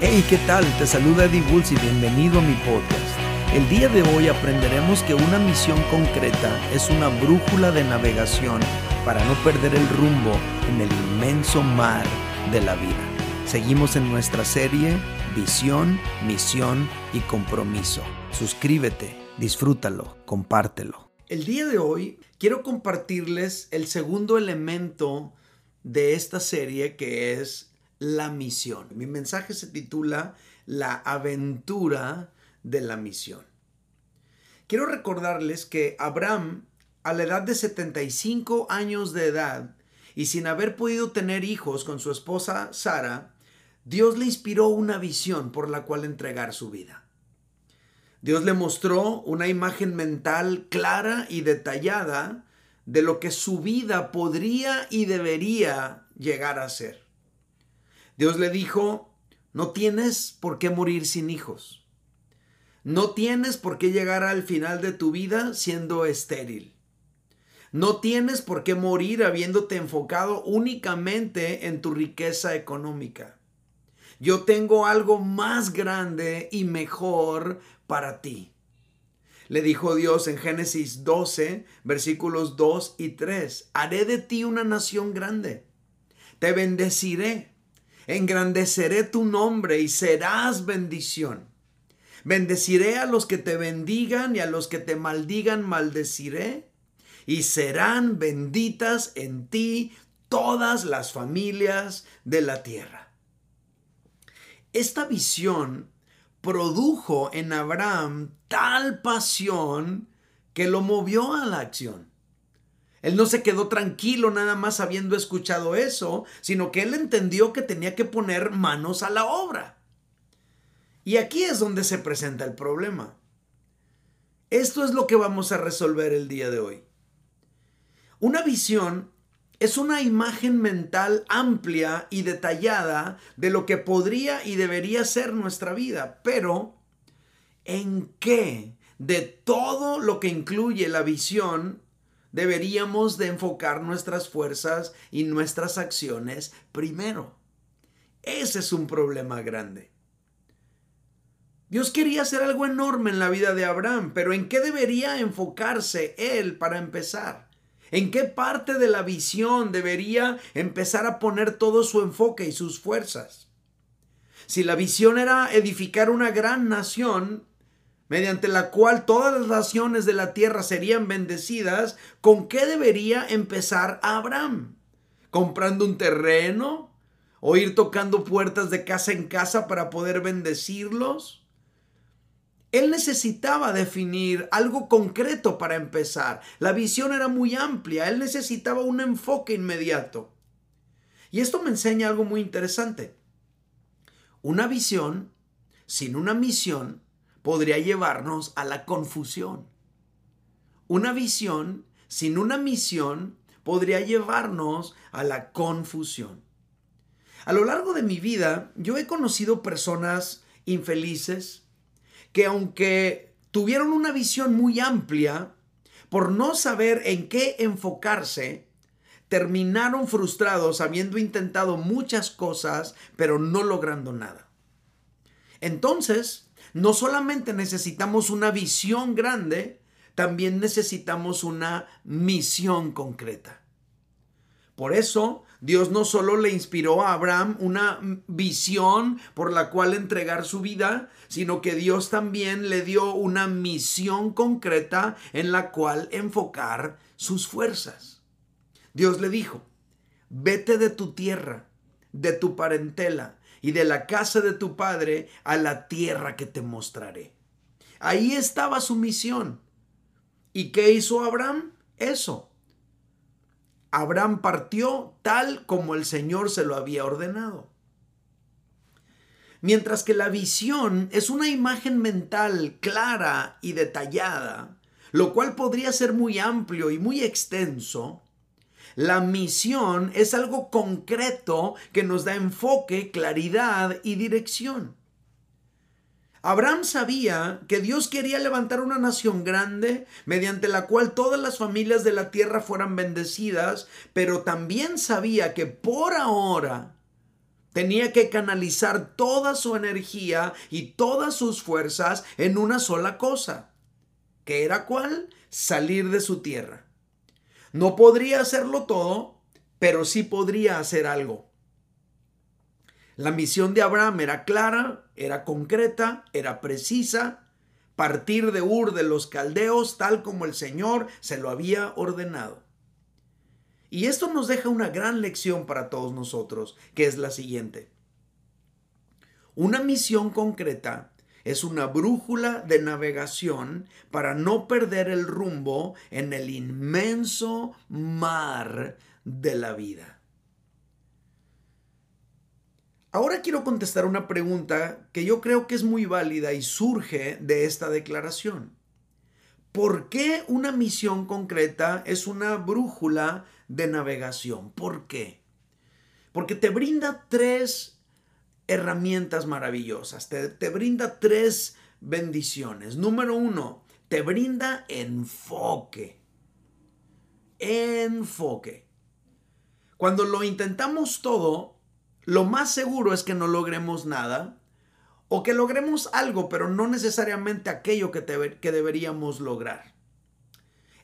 Hey, ¿qué tal? Te saluda Eddie Bulls y bienvenido a mi podcast. El día de hoy aprenderemos que una misión concreta es una brújula de navegación para no perder el rumbo en el inmenso mar de la vida. Seguimos en nuestra serie Visión, Misión y Compromiso. Suscríbete, disfrútalo, compártelo. El día de hoy quiero compartirles el segundo elemento de esta serie que es la misión. Mi mensaje se titula La aventura de la misión. Quiero recordarles que Abraham, a la edad de 75 años de edad y sin haber podido tener hijos con su esposa Sara, Dios le inspiró una visión por la cual entregar su vida. Dios le mostró una imagen mental clara y detallada de lo que su vida podría y debería llegar a ser. Dios le dijo, no tienes por qué morir sin hijos. No tienes por qué llegar al final de tu vida siendo estéril. No tienes por qué morir habiéndote enfocado únicamente en tu riqueza económica. Yo tengo algo más grande y mejor para ti. Le dijo Dios en Génesis 12, versículos 2 y 3, haré de ti una nación grande, te bendeciré engrandeceré tu nombre y serás bendición. Bendeciré a los que te bendigan y a los que te maldigan maldeciré, y serán benditas en ti todas las familias de la tierra. Esta visión produjo en Abraham tal pasión que lo movió a la acción. Él no se quedó tranquilo nada más habiendo escuchado eso, sino que él entendió que tenía que poner manos a la obra. Y aquí es donde se presenta el problema. Esto es lo que vamos a resolver el día de hoy. Una visión es una imagen mental amplia y detallada de lo que podría y debería ser nuestra vida, pero ¿en qué de todo lo que incluye la visión deberíamos de enfocar nuestras fuerzas y nuestras acciones primero. Ese es un problema grande. Dios quería hacer algo enorme en la vida de Abraham, pero ¿en qué debería enfocarse él para empezar? ¿En qué parte de la visión debería empezar a poner todo su enfoque y sus fuerzas? Si la visión era edificar una gran nación, mediante la cual todas las naciones de la tierra serían bendecidas, ¿con qué debería empezar Abraham? ¿Comprando un terreno? ¿O ir tocando puertas de casa en casa para poder bendecirlos? Él necesitaba definir algo concreto para empezar. La visión era muy amplia, él necesitaba un enfoque inmediato. Y esto me enseña algo muy interesante. Una visión sin una misión podría llevarnos a la confusión. Una visión sin una misión podría llevarnos a la confusión. A lo largo de mi vida, yo he conocido personas infelices que aunque tuvieron una visión muy amplia, por no saber en qué enfocarse, terminaron frustrados habiendo intentado muchas cosas, pero no logrando nada. Entonces, no solamente necesitamos una visión grande, también necesitamos una misión concreta. Por eso, Dios no solo le inspiró a Abraham una visión por la cual entregar su vida, sino que Dios también le dio una misión concreta en la cual enfocar sus fuerzas. Dios le dijo, vete de tu tierra, de tu parentela, y de la casa de tu padre a la tierra que te mostraré. Ahí estaba su misión. ¿Y qué hizo Abraham? Eso. Abraham partió tal como el Señor se lo había ordenado. Mientras que la visión es una imagen mental clara y detallada, lo cual podría ser muy amplio y muy extenso, la misión es algo concreto que nos da enfoque, claridad y dirección. Abraham sabía que Dios quería levantar una nación grande mediante la cual todas las familias de la tierra fueran bendecidas, pero también sabía que por ahora Tenía que canalizar toda su energía y todas sus fuerzas en una sola cosa. ¿Qué era cuál? Salir de su tierra. No podría hacerlo todo, pero sí podría hacer algo. La misión de Abraham era clara, era concreta, era precisa, partir de Ur de los caldeos tal como el Señor se lo había ordenado. Y esto nos deja una gran lección para todos nosotros, que es la siguiente. Una misión concreta es una brújula de navegación para no perder el rumbo en el inmenso mar de la vida. Ahora quiero contestar una pregunta que yo creo que es muy válida y surge de esta declaración. ¿Por qué una misión concreta es una brújula de navegación? ¿Por qué? Porque te brinda tres herramientas maravillosas, te, brinda tres bendiciones. Número uno, te brinda enfoque. Enfoque. Cuando lo intentamos todo, lo más seguro es que no logremos nada o que logremos algo, pero no necesariamente aquello que, que deberíamos lograr.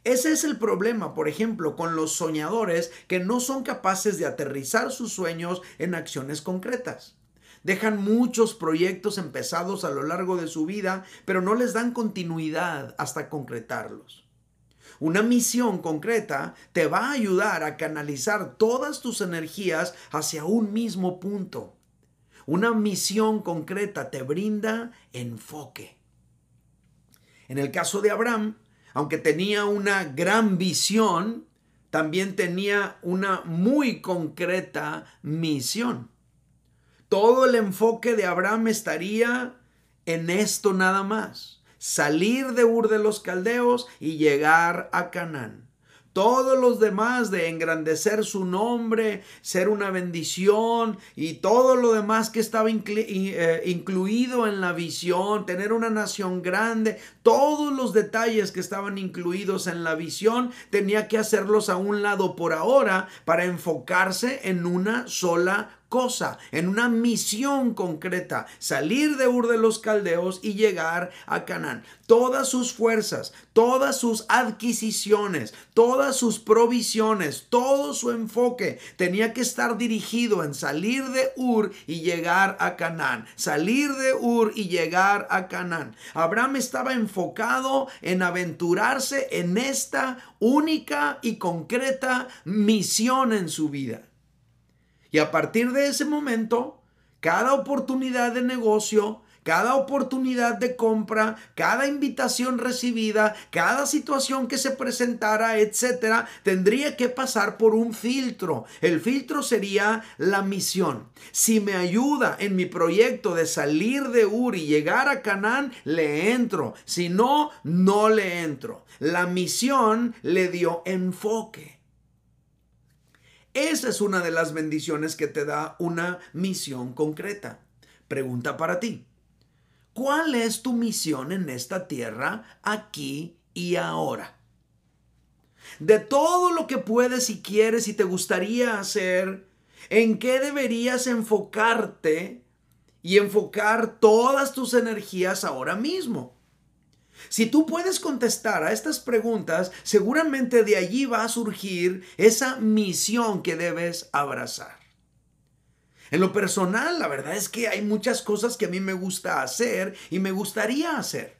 Ese es el problema, por ejemplo, con los soñadores que no son capaces de aterrizar sus sueños en acciones concretas. Dejan muchos proyectos empezados a lo largo de su vida, pero no les dan continuidad hasta concretarlos. Una misión concreta te va a ayudar a canalizar todas tus energías hacia un mismo punto. Una misión concreta te brinda enfoque. En el caso de Abraham, aunque tenía una gran visión, también tenía una muy concreta misión. Todo el enfoque de Abraham estaría en esto nada más salir de Ur de los Caldeos y llegar a Canaán. Todos los demás de engrandecer su nombre, ser una bendición y todo lo demás que estaba eh, incluido en la visión, tener una nación grande, todos los detalles que estaban incluidos en la visión, tenía que hacerlos a un lado por ahora para enfocarse en una sola cosa, en una misión concreta, salir de Ur de los Caldeos y llegar a Canaán. Todas sus fuerzas, todas sus adquisiciones, todas sus provisiones, todo su enfoque tenía que estar dirigido en salir de Ur y llegar a Canaán. Salir de Ur y llegar a Canaán. Abraham estaba enfocado en aventurarse en esta única y concreta misión en su vida. Y a partir de ese momento, cada oportunidad de negocio, cada oportunidad de compra, cada invitación recibida, cada situación que se presentara, etcétera, tendría que pasar por un filtro. El filtro sería la misión. Si me ayuda en mi proyecto de salir de Ur y llegar a Canaán, le entro. Si no, no le entro. La misión le dio enfoque. Esa es una de las bendiciones que te da una misión concreta. Pregunta para ti. ¿Cuál es tu misión en esta tierra aquí y ahora? De todo lo que puedes y quieres y te gustaría hacer, ¿en qué deberías enfocarte y enfocar todas tus energías ahora mismo? Si tú puedes contestar a estas preguntas, seguramente de allí va a surgir esa misión que debes abrazar. En lo personal, la verdad es que hay muchas cosas que a mí me gusta hacer y me gustaría hacer.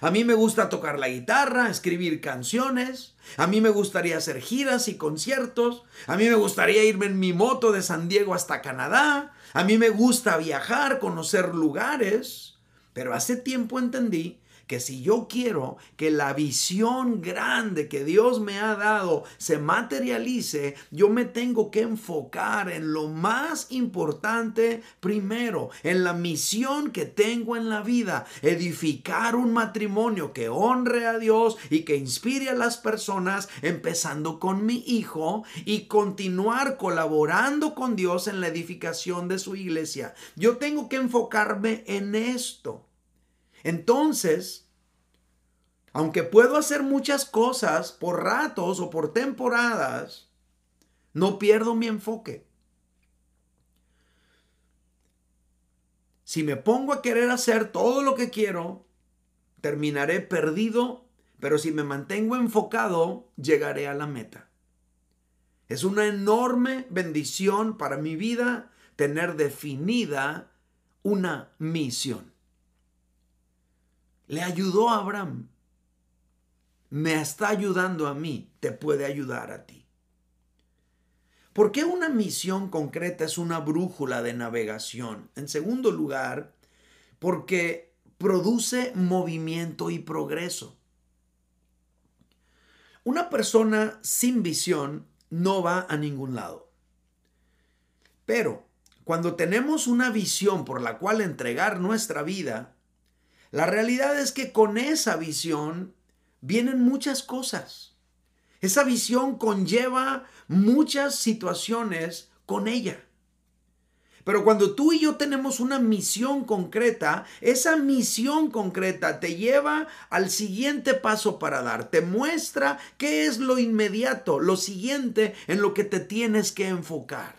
A mí me gusta tocar la guitarra, escribir canciones. A mí me gustaría hacer giras y conciertos. A mí me gustaría irme en mi moto de San Diego hasta Canadá. A mí me gusta viajar, conocer lugares. Pero hace tiempo entendí que si yo quiero que la visión grande que Dios me ha dado se materialice, yo me tengo que enfocar en lo más importante primero, en la misión que tengo en la vida, edificar un matrimonio que honre a Dios y que inspire a las personas, empezando con mi hijo y continuar colaborando con Dios en la edificación de su iglesia. Yo tengo que enfocarme en esto. Entonces, aunque puedo hacer muchas cosas por ratos o por temporadas, no pierdo mi enfoque. Si me pongo a querer hacer todo lo que quiero, terminaré perdido, pero si me mantengo enfocado, llegaré a la meta. Es una enorme bendición para mi vida tener definida una misión. Le ayudó a Abraham. Me está ayudando a mí, te puede ayudar a ti. ¿Por qué una misión concreta es una brújula de navegación? En segundo lugar, porque produce movimiento y progreso. Una persona sin visión no va a ningún lado. Pero cuando tenemos una visión por la cual entregar nuestra vida, la realidad es que con esa visión vienen muchas cosas. Esa visión conlleva muchas situaciones con ella. Pero cuando tú y yo tenemos una misión concreta, esa misión concreta te lleva al siguiente paso para dar. Te muestra qué es lo inmediato, lo siguiente en lo que te tienes que enfocar.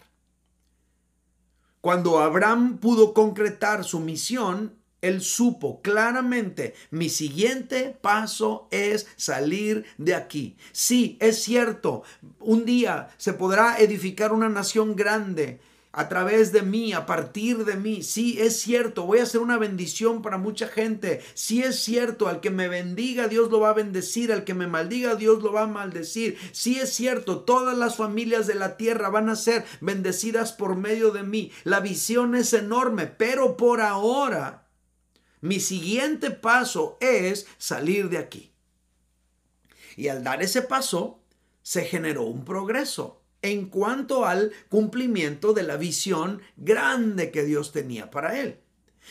Cuando Abraham pudo concretar su misión, él supo claramente, mi siguiente paso es salir de aquí. Sí, es cierto, un día se podrá edificar una nación grande a través de mí, a partir de mí. Sí, es cierto, voy a ser una bendición para mucha gente. Sí, es cierto, al que me bendiga, Dios lo va a bendecir, al que me maldiga, Dios lo va a maldecir. Sí, es cierto, todas las familias de la tierra van a ser bendecidas por medio de mí. La visión es enorme, pero por ahora mi siguiente paso es salir de aquí. Y al dar ese paso, se generó un progreso en cuanto al cumplimiento de la visión grande que Dios tenía para él.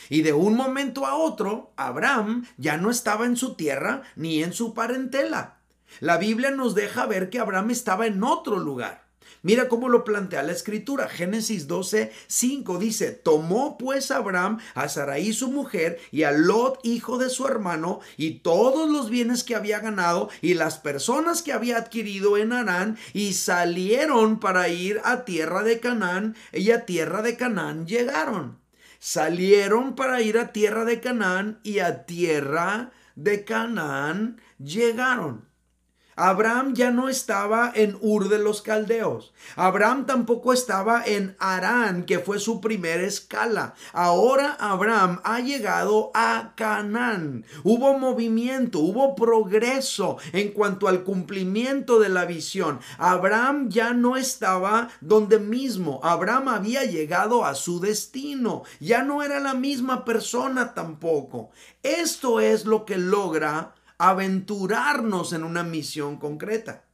Y de un momento a otro, Abraham ya no estaba en su tierra ni en su parentela. La Biblia nos deja ver que Abraham estaba en otro lugar. Mira cómo lo plantea la escritura. Génesis 12, 5 dice, tomó pues Abraham a Sarai su mujer y a Lot hijo de su hermano y todos los bienes que había ganado y las personas que había adquirido en Arán y salieron para ir a tierra de Canaán y a tierra de Canaán llegaron. Salieron para ir a tierra de Canaán y a tierra de Canaán llegaron. Abraham ya no estaba en Ur de los Caldeos. Abraham tampoco estaba en Arán, que fue su primera escala. Ahora Abraham ha llegado a Canaán. Hubo movimiento, hubo progreso en cuanto al cumplimiento de la visión. Abraham ya no estaba donde mismo. Abraham había llegado a su destino. Ya no era la misma persona tampoco. Esto es lo que logra aventurarnos en una misión concreta.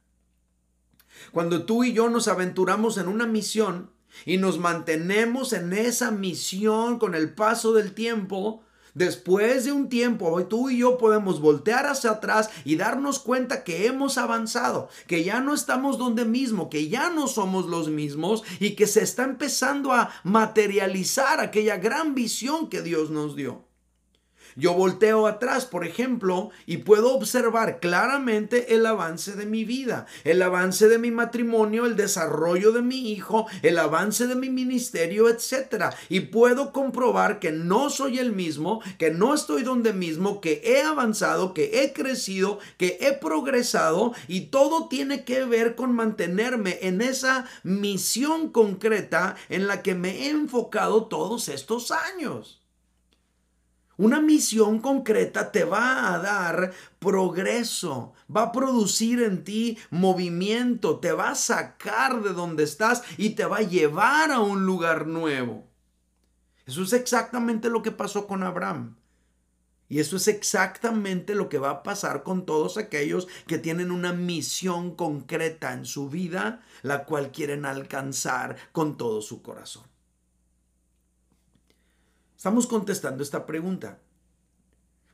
Cuando tú y yo nos aventuramos en una misión y nos mantenemos en esa misión con el paso del tiempo, Después de un tiempo, tú y yo podemos voltear hacia atrás y darnos cuenta que hemos avanzado, que ya no estamos donde mismo, que ya no somos los mismos y que se está empezando a materializar aquella gran visión que Dios nos dio. Yo volteo atrás, por ejemplo, y puedo observar claramente el avance de mi vida, el avance de mi matrimonio, el desarrollo de mi hijo, el avance de mi ministerio, etc. Y puedo comprobar que no soy el mismo, que no estoy donde mismo, que he avanzado, que he crecido, que he progresado y todo tiene que ver con mantenerme en esa misión concreta en la que me he enfocado todos estos años. Una misión concreta te va a dar progreso, va a producir en ti movimiento, te va a sacar de donde estás y te va a llevar a un lugar nuevo. Eso es exactamente lo que pasó con Abraham. Y eso es exactamente lo que va a pasar con todos aquellos que tienen una misión concreta en su vida, la cual quieren alcanzar con todo su corazón. Estamos contestando esta pregunta.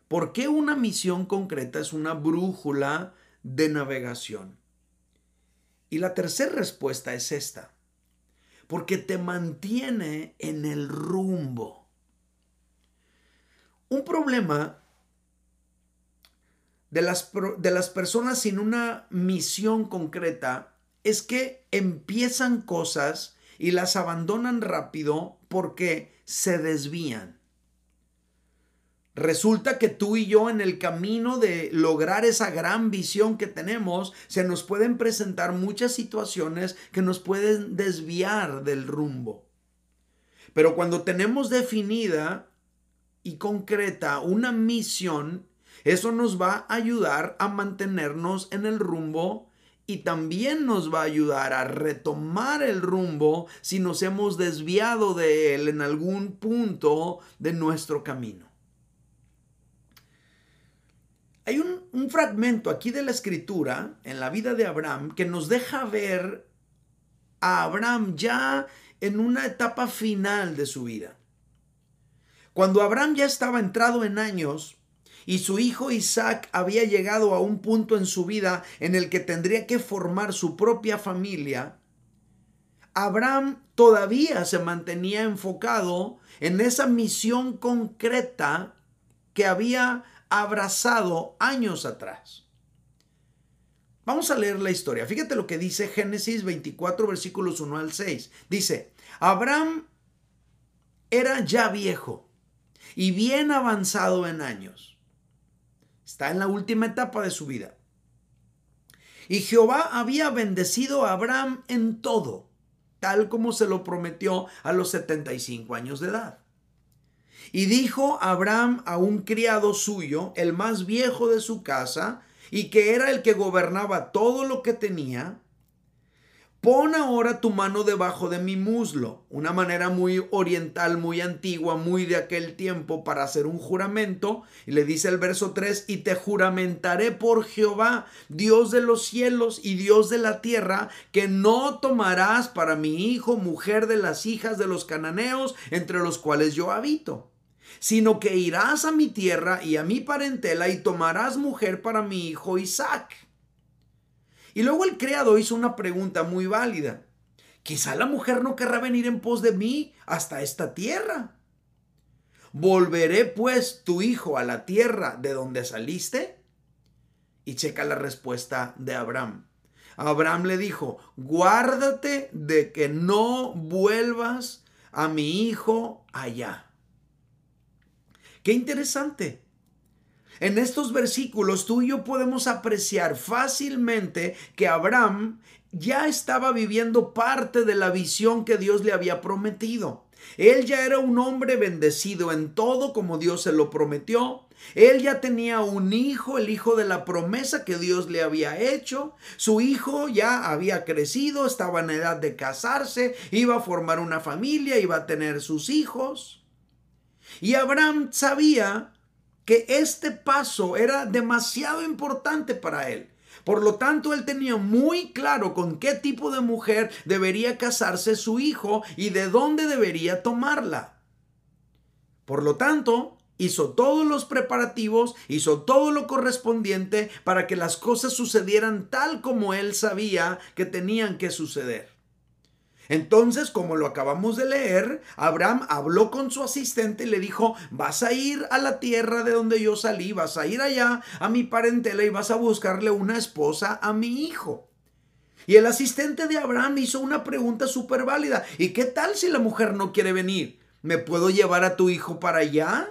¿Por qué una misión concreta es una brújula de navegación? Y la tercera respuesta es esta. Porque te mantiene en el rumbo. Un problema de las, de las personas sin una misión concreta es que empiezan cosas y las abandonan rápido porque se desvían. Resulta que tú y yo en el camino de lograr esa gran visión que tenemos, se nos pueden presentar muchas situaciones que nos pueden desviar del rumbo. Pero cuando tenemos definida y concreta una misión, eso nos va a ayudar a mantenernos en el rumbo y también nos va a ayudar a retomar el rumbo si nos hemos desviado de él en algún punto de nuestro camino. Hay un, fragmento aquí de la escritura en la vida de Abraham que nos deja ver a Abraham ya en una etapa final de su vida. Cuando Abraham ya estaba entrado en años y su hijo Isaac había llegado a un punto en su vida en el que tendría que formar su propia familia, Abraham todavía se mantenía enfocado en esa misión concreta que había abrazado años atrás. Vamos a leer la historia. Fíjate lo que dice Génesis 24, versículos 1 al 6. Dice, Abraham era ya viejo y bien avanzado en años. Está en la última etapa de su vida. Y Jehová había bendecido a Abraham en todo, tal como se lo prometió a los 75 años de edad. Y dijo Abraham a un criado suyo, el más viejo de su casa, y que era el que gobernaba todo lo que tenía, Pon ahora tu mano debajo de mi muslo, una manera muy oriental, muy antigua, muy de aquel tiempo para hacer un juramento. Y le dice el verso 3, y te juramentaré por Jehová, Dios de los cielos y Dios de la tierra, que no tomarás para mi hijo mujer de las hijas de los cananeos, entre los cuales yo habito sino que irás a mi tierra y a mi parentela y tomarás mujer para mi hijo Isaac. Y luego el criado hizo una pregunta muy válida. Quizá la mujer no querrá venir en pos de mí hasta esta tierra. ¿Volveré pues tu hijo a la tierra de donde saliste? Y checa la respuesta de Abraham. Abraham le dijo, guárdate de que no vuelvas a mi hijo allá. Qué interesante. En estos versículos tú y yo podemos apreciar fácilmente que Abraham ya estaba viviendo parte de la visión que Dios le había prometido. Él ya era un hombre bendecido en todo como Dios se lo prometió. Él ya tenía un hijo, el hijo de la promesa que Dios le había hecho. Su hijo ya había crecido, estaba en edad de casarse, iba a formar una familia, iba a tener sus hijos. Y Abraham sabía que este paso era demasiado importante para él. Por lo tanto, él tenía muy claro con qué tipo de mujer debería casarse su hijo y de dónde debería tomarla. Por lo tanto, hizo todos los preparativos, hizo todo lo correspondiente para que las cosas sucedieran tal como él sabía que tenían que suceder. Entonces, como lo acabamos de leer, Abraham habló con su asistente y le dijo, vas a ir a la tierra de donde yo salí, vas a ir allá a mi parentela y vas a buscarle una esposa a mi hijo. Y el asistente de Abraham hizo una pregunta súper válida. ¿Y qué tal si la mujer no quiere venir? ¿Me puedo llevar a tu hijo para allá?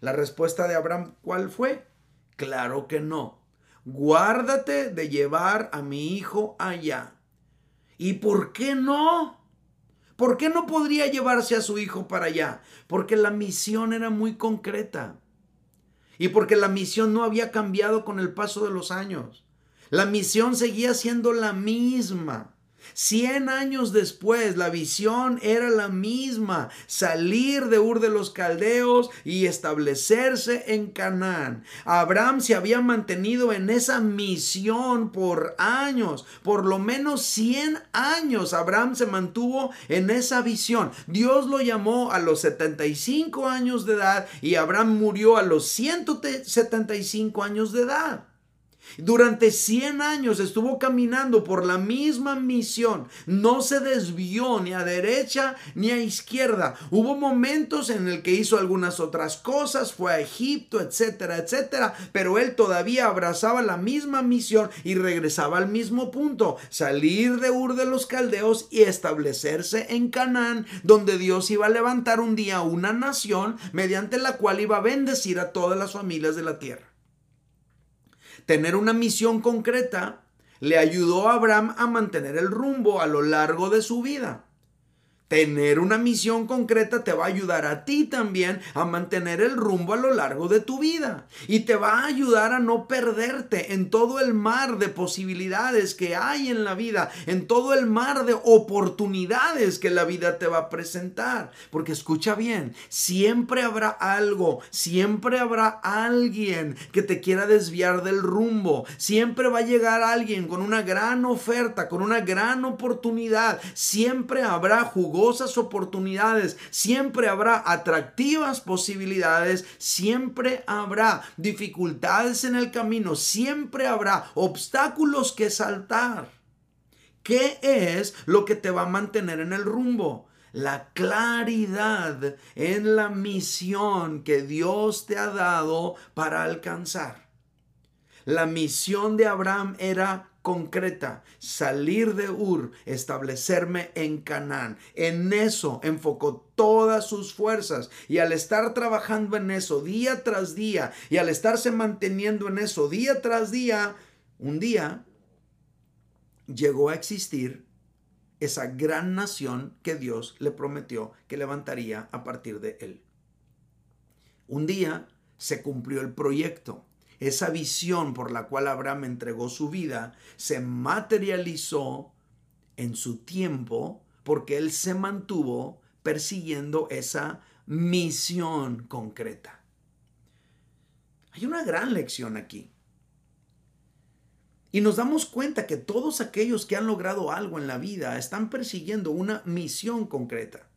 La respuesta de Abraham, ¿cuál fue? Claro que no. Guárdate de llevar a mi hijo allá. ¿Y por qué no? ¿Por qué no podría llevarse a su hijo para allá? Porque la misión era muy concreta. Y porque la misión no había cambiado con el paso de los años. La misión seguía siendo la misma. Cien años después, la visión era la misma, salir de Ur de los Caldeos y establecerse en Canaán. Abraham se había mantenido en esa misión por años, por lo menos cien años. Abraham se mantuvo en esa visión. Dios lo llamó a los 75 años de edad y Abraham murió a los 175 años de edad. Durante 100 años estuvo caminando por la misma misión. No se desvió ni a derecha ni a izquierda. Hubo momentos en el que hizo algunas otras cosas, fue a Egipto, etcétera, etcétera. Pero él todavía abrazaba la misma misión y regresaba al mismo punto. Salir de Ur de los Caldeos y establecerse en Canaán, donde Dios iba a levantar un día una nación mediante la cual iba a bendecir a todas las familias de la tierra tener una misión concreta le ayudó a Abraham a mantener el rumbo a lo largo de su vida. Tener una misión concreta te va a ayudar a ti también a mantener el rumbo a lo largo de tu vida. Y te va a ayudar a no perderte en todo el mar de posibilidades que hay en la vida, en todo el mar de oportunidades que la vida te va a presentar. Porque escucha bien, siempre habrá algo, siempre habrá alguien que te quiera desviar del rumbo. Siempre va a llegar alguien con una gran oferta, con una gran oportunidad. Siempre habrá jugo oportunidades, siempre habrá atractivas posibilidades, siempre habrá dificultades en el camino, siempre habrá obstáculos que saltar. ¿Qué es lo que te va a mantener en el rumbo? la claridad en la misión que Dios te ha dado para alcanzar. La misión de Abraham era concreta, salir de Ur, establecerme en Canaán. En eso enfocó todas sus fuerzas y al estar trabajando en eso día tras día y al estarse manteniendo en eso día tras día, un día llegó a existir esa gran nación que Dios le prometió que levantaría a partir de él. Un día se cumplió el proyecto esa visión por la cual Abraham entregó su vida se materializó en su tiempo porque él se mantuvo persiguiendo esa misión concreta. Hay una gran lección aquí. Y nos damos cuenta que todos aquellos que han logrado algo en la vida están persiguiendo una misión concreta.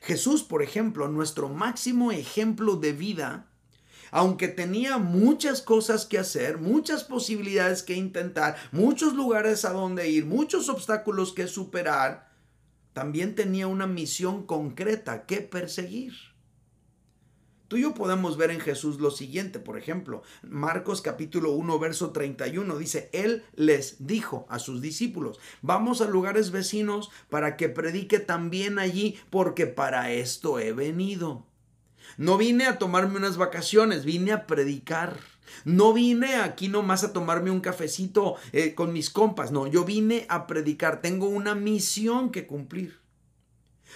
Jesús, por ejemplo, nuestro máximo ejemplo de vida, aunque tenía muchas cosas que hacer, muchas posibilidades que intentar, muchos lugares a donde ir, muchos obstáculos que superar, también tenía una misión concreta que perseguir. Tú y yo podemos ver en Jesús lo siguiente, por ejemplo, Marcos capítulo 1, verso 31 dice, Él les dijo a sus discípulos, vamos a lugares vecinos para que predique también allí, porque para esto he venido. No vine a tomarme unas vacaciones, vine a predicar. No vine aquí nomás a tomarme un cafecito eh, con mis compas, no, yo vine a predicar, tengo una misión que cumplir.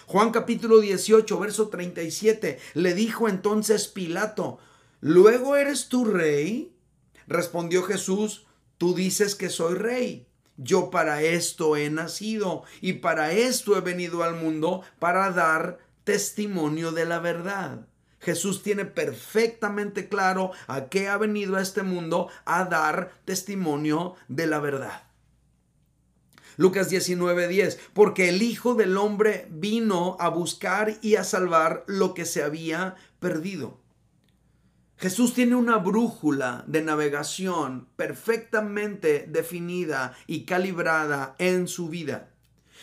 Juan capítulo 18, verso 37, le dijo entonces Pilato, ¿luego eres tú rey? Respondió Jesús, tú dices que soy rey. Yo para esto he nacido y para esto he venido al mundo, para dar testimonio de la verdad. Jesús tiene perfectamente claro a qué ha venido a este mundo a dar testimonio de la verdad. Lucas 19:10, porque el Hijo del Hombre vino a buscar y a salvar lo que se había perdido. Jesús tiene una brújula de navegación perfectamente definida y calibrada en su vida.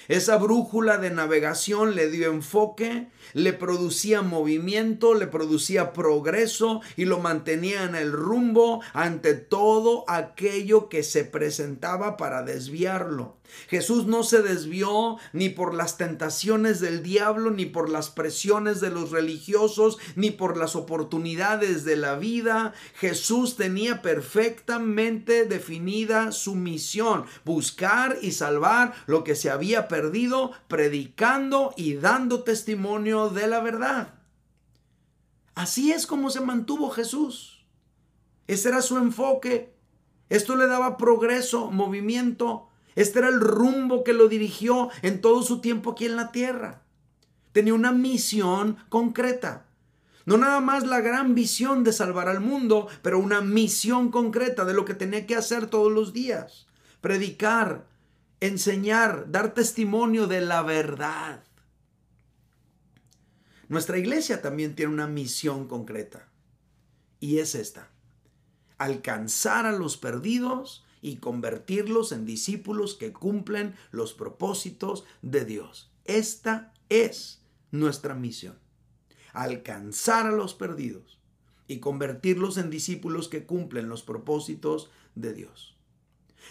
Esa brújula de navegación le dio enfoque, le producía movimiento, le producía progreso y lo mantenía en el rumbo ante todo aquello que se presentaba para desviarlo. Jesús no se desvió ni por las tentaciones del diablo, ni por las presiones de los religiosos, ni por las oportunidades de la vida. Jesús tenía perfectamente definida su misión, buscar y salvar lo que se había perdido, predicando y dando testimonio de la verdad. Así es como se mantuvo Jesús. Ese era su enfoque. Esto le daba progreso, movimiento, este era el rumbo que lo dirigió en todo su tiempo aquí en la tierra. Tenía una misión concreta. No nada más la gran visión de salvar al mundo, pero una misión concreta de lo que tenía que hacer todos los días. Predicar, enseñar, dar testimonio de la verdad. Nuestra iglesia también tiene una misión concreta. Y es esta. alcanzar a los perdidos y convertirlos en discípulos que cumplen los propósitos de Dios. Esta es nuestra misión. Alcanzar a los perdidos y convertirlos en discípulos que cumplen los propósitos de Dios.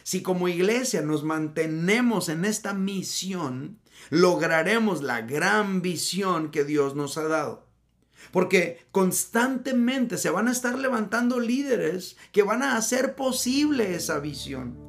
Si como iglesia nos mantenemos en esta misión, lograremos la gran visión que Dios nos ha dado. Porque constantemente se van a estar levantando líderes que van a hacer posible esa visión.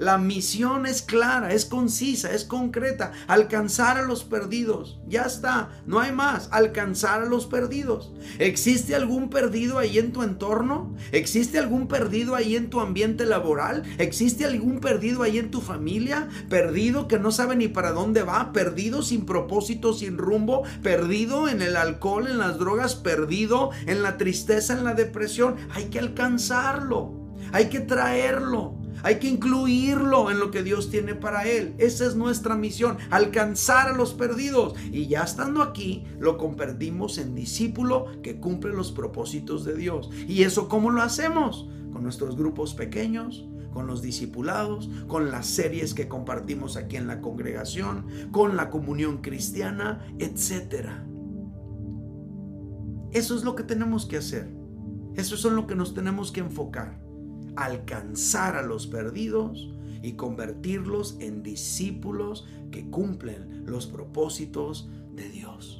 La misión es clara, es concisa, es concreta. Alcanzar a los perdidos. Ya está, no hay más. Alcanzar a los perdidos. ¿Existe algún perdido ahí en tu entorno? ¿Existe algún perdido ahí en tu ambiente laboral? ¿Existe algún perdido ahí en tu familia? ¿Perdido que no sabe ni para dónde va? ¿Perdido sin propósito, sin rumbo? ¿Perdido en el alcohol, en las drogas? ¿Perdido en la tristeza, en la depresión? Hay que alcanzarlo. Hay que traerlo. Hay que incluirlo en lo que Dios tiene para él. Esa es nuestra misión, alcanzar a los perdidos. Y ya estando aquí, lo convertimos en discípulo que cumple los propósitos de Dios. ¿Y eso cómo lo hacemos? Con nuestros grupos pequeños, con los discipulados, con las series que compartimos aquí en la congregación, con la comunión cristiana, etc. Eso es lo que tenemos que hacer. Eso es en lo que nos tenemos que enfocar alcanzar a los perdidos y convertirlos en discípulos que cumplen los propósitos de Dios.